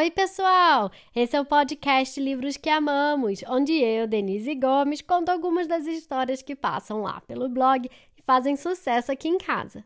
Oi, pessoal! Esse é o podcast Livros que Amamos, onde eu, Denise Gomes, conto algumas das histórias que passam lá pelo blog e fazem sucesso aqui em casa.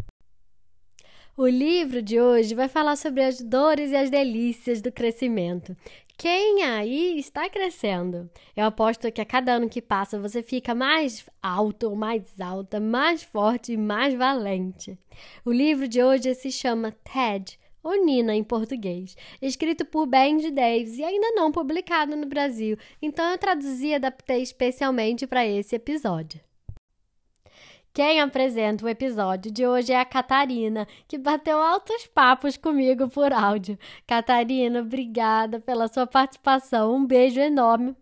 O livro de hoje vai falar sobre as dores e as delícias do crescimento. Quem aí está crescendo? Eu aposto que a cada ano que passa você fica mais alto, mais alta, mais forte e mais valente. O livro de hoje se chama TED ou Nina em português, escrito por Benji Davis e ainda não publicado no Brasil, então eu traduzi e adaptei especialmente para esse episódio. Quem apresenta o episódio de hoje é a Catarina, que bateu altos papos comigo por áudio. Catarina, obrigada pela sua participação. Um beijo enorme.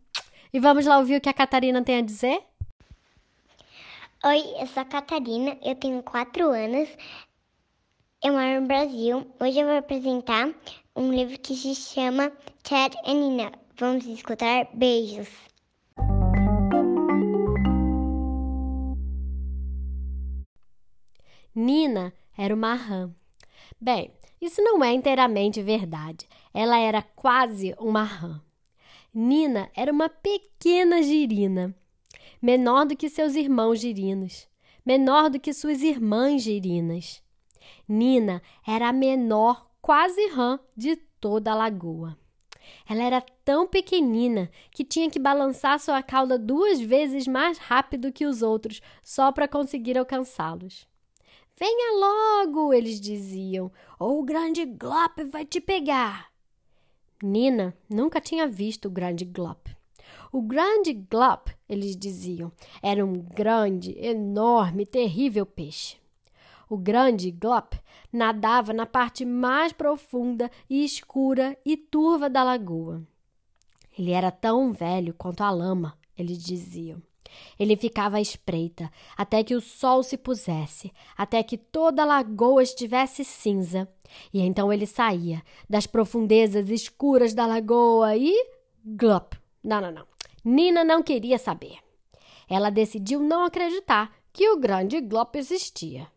E vamos lá ouvir o que a Catarina tem a dizer? Oi, eu sou a Catarina, eu tenho 4 anos, eu moro no Brasil. Hoje eu vou apresentar um livro que se chama Ted e Nina. Vamos escutar beijos. Nina era uma rã. Bem, isso não é inteiramente verdade. Ela era quase uma rã. Nina era uma pequena girina, menor do que seus irmãos girinos, menor do que suas irmãs girinas. Nina era a menor, quase rã, de toda a lagoa. Ela era tão pequenina que tinha que balançar sua cauda duas vezes mais rápido que os outros só para conseguir alcançá-los. Venha logo, eles diziam, ou o grande Glop vai te pegar. Nina nunca tinha visto o grande Glop. O grande Glop, eles diziam, era um grande, enorme, terrível peixe. O grande Glop nadava na parte mais profunda e escura e turva da lagoa. Ele era tão velho quanto a lama, eles diziam. Ele ficava à espreita até que o sol se pusesse, até que toda a lagoa estivesse cinza. E então ele saía das profundezas escuras da lagoa e. Glop! Não, não, não. Nina não queria saber. Ela decidiu não acreditar que o grande Glop existia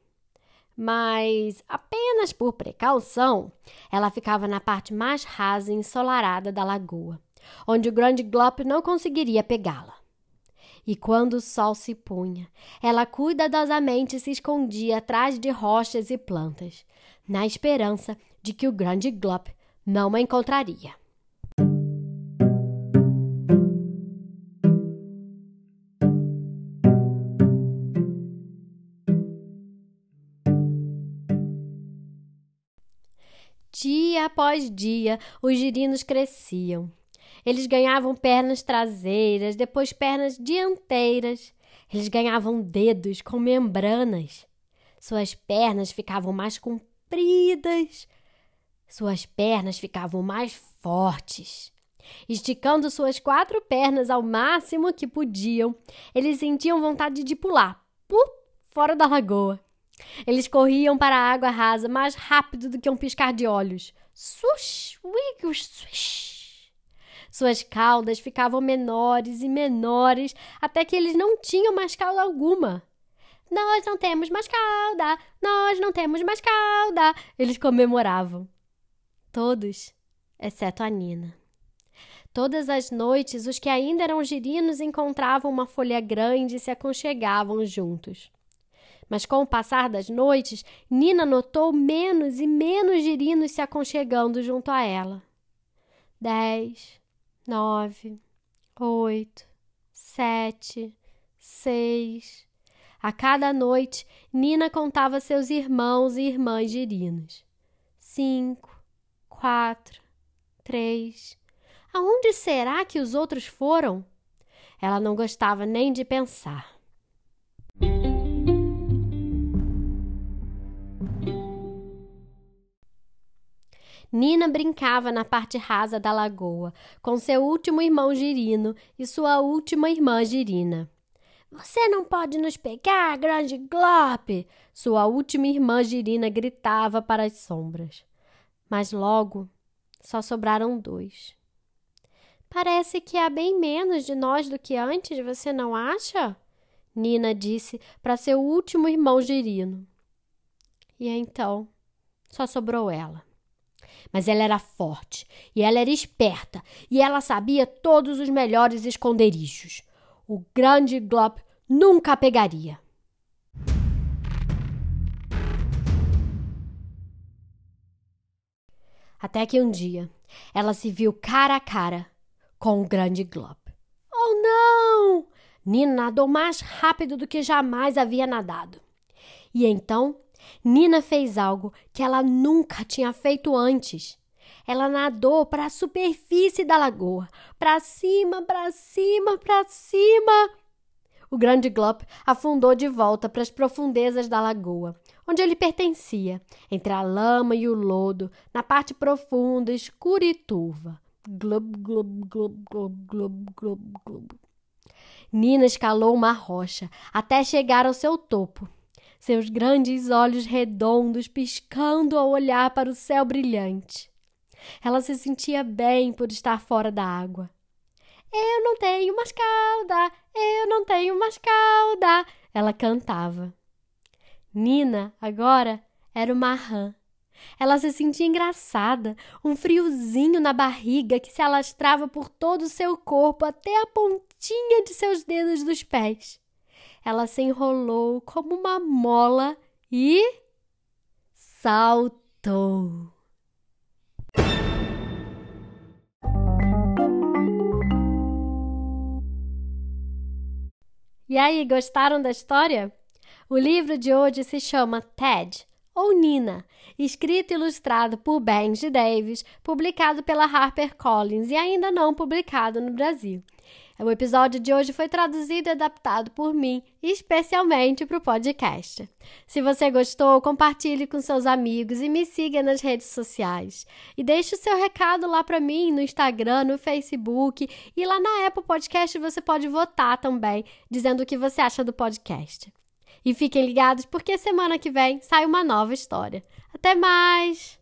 mas apenas por precaução, ela ficava na parte mais rasa e ensolarada da lagoa, onde o grande Glop não conseguiria pegá-la. E quando o sol se punha, ela cuidadosamente se escondia atrás de rochas e plantas, na esperança de que o grande Glop não a encontraria. Dia após dia, os girinos cresciam. Eles ganhavam pernas traseiras, depois pernas dianteiras. Eles ganhavam dedos com membranas. Suas pernas ficavam mais compridas. Suas pernas ficavam mais fortes. Esticando suas quatro pernas ao máximo que podiam, eles sentiam vontade de pular, por fora da lagoa. Eles corriam para a água rasa mais rápido do que um piscar de olhos. Swish, wiggle, swish. Suas caudas ficavam menores e menores até que eles não tinham mais cauda alguma. Nós não temos mais cauda, nós não temos mais cauda, eles comemoravam. Todos, exceto a Nina. Todas as noites, os que ainda eram girinos encontravam uma folha grande e se aconchegavam juntos. Mas com o passar das noites, Nina notou menos e menos girinos se aconchegando junto a ela. Dez, nove, oito, sete, seis. A cada noite, Nina contava seus irmãos e irmãs girinos. Cinco, quatro, três. Aonde será que os outros foram? Ela não gostava nem de pensar. Nina brincava na parte rasa da lagoa com seu último irmão Girino e sua última irmã Girina. Você não pode nos pegar, grande Glop! Sua última irmã Girina gritava para as sombras. Mas logo só sobraram dois. Parece que há bem menos de nós do que antes, você não acha? Nina disse para seu último irmão Girino. E então só sobrou ela. Mas ela era forte e ela era esperta e ela sabia todos os melhores esconderijos. O grande Glop nunca a pegaria. Até que um dia ela se viu cara a cara com o grande Glop. Oh, não! Nina nadou mais rápido do que jamais havia nadado. E então, Nina fez algo que ela nunca tinha feito antes. Ela nadou para a superfície da lagoa, para cima, para cima, para cima. O grande Glop afundou de volta para as profundezas da lagoa, onde ele pertencia, entre a lama e o lodo, na parte profunda, escura e turva. Glub, glub, glub, glub, glub, glub, glub. Nina escalou uma rocha até chegar ao seu topo. Seus grandes olhos redondos piscando ao olhar para o céu brilhante. Ela se sentia bem por estar fora da água. Eu não tenho mais cauda, eu não tenho mais cauda, ela cantava. Nina, agora, era uma rã. Ela se sentia engraçada, um friozinho na barriga que se alastrava por todo o seu corpo até a pontinha de seus dedos dos pés. Ela se enrolou como uma mola e saltou. E aí, gostaram da história? O livro de hoje se chama Ted ou Nina, escrito e ilustrado por Benji Davis, publicado pela HarperCollins e ainda não publicado no Brasil. O episódio de hoje foi traduzido e adaptado por mim, especialmente para o podcast. Se você gostou, compartilhe com seus amigos e me siga nas redes sociais. E deixe o seu recado lá para mim no Instagram, no Facebook e lá na Apple Podcast você pode votar também, dizendo o que você acha do podcast. E fiquem ligados porque semana que vem sai uma nova história. Até mais!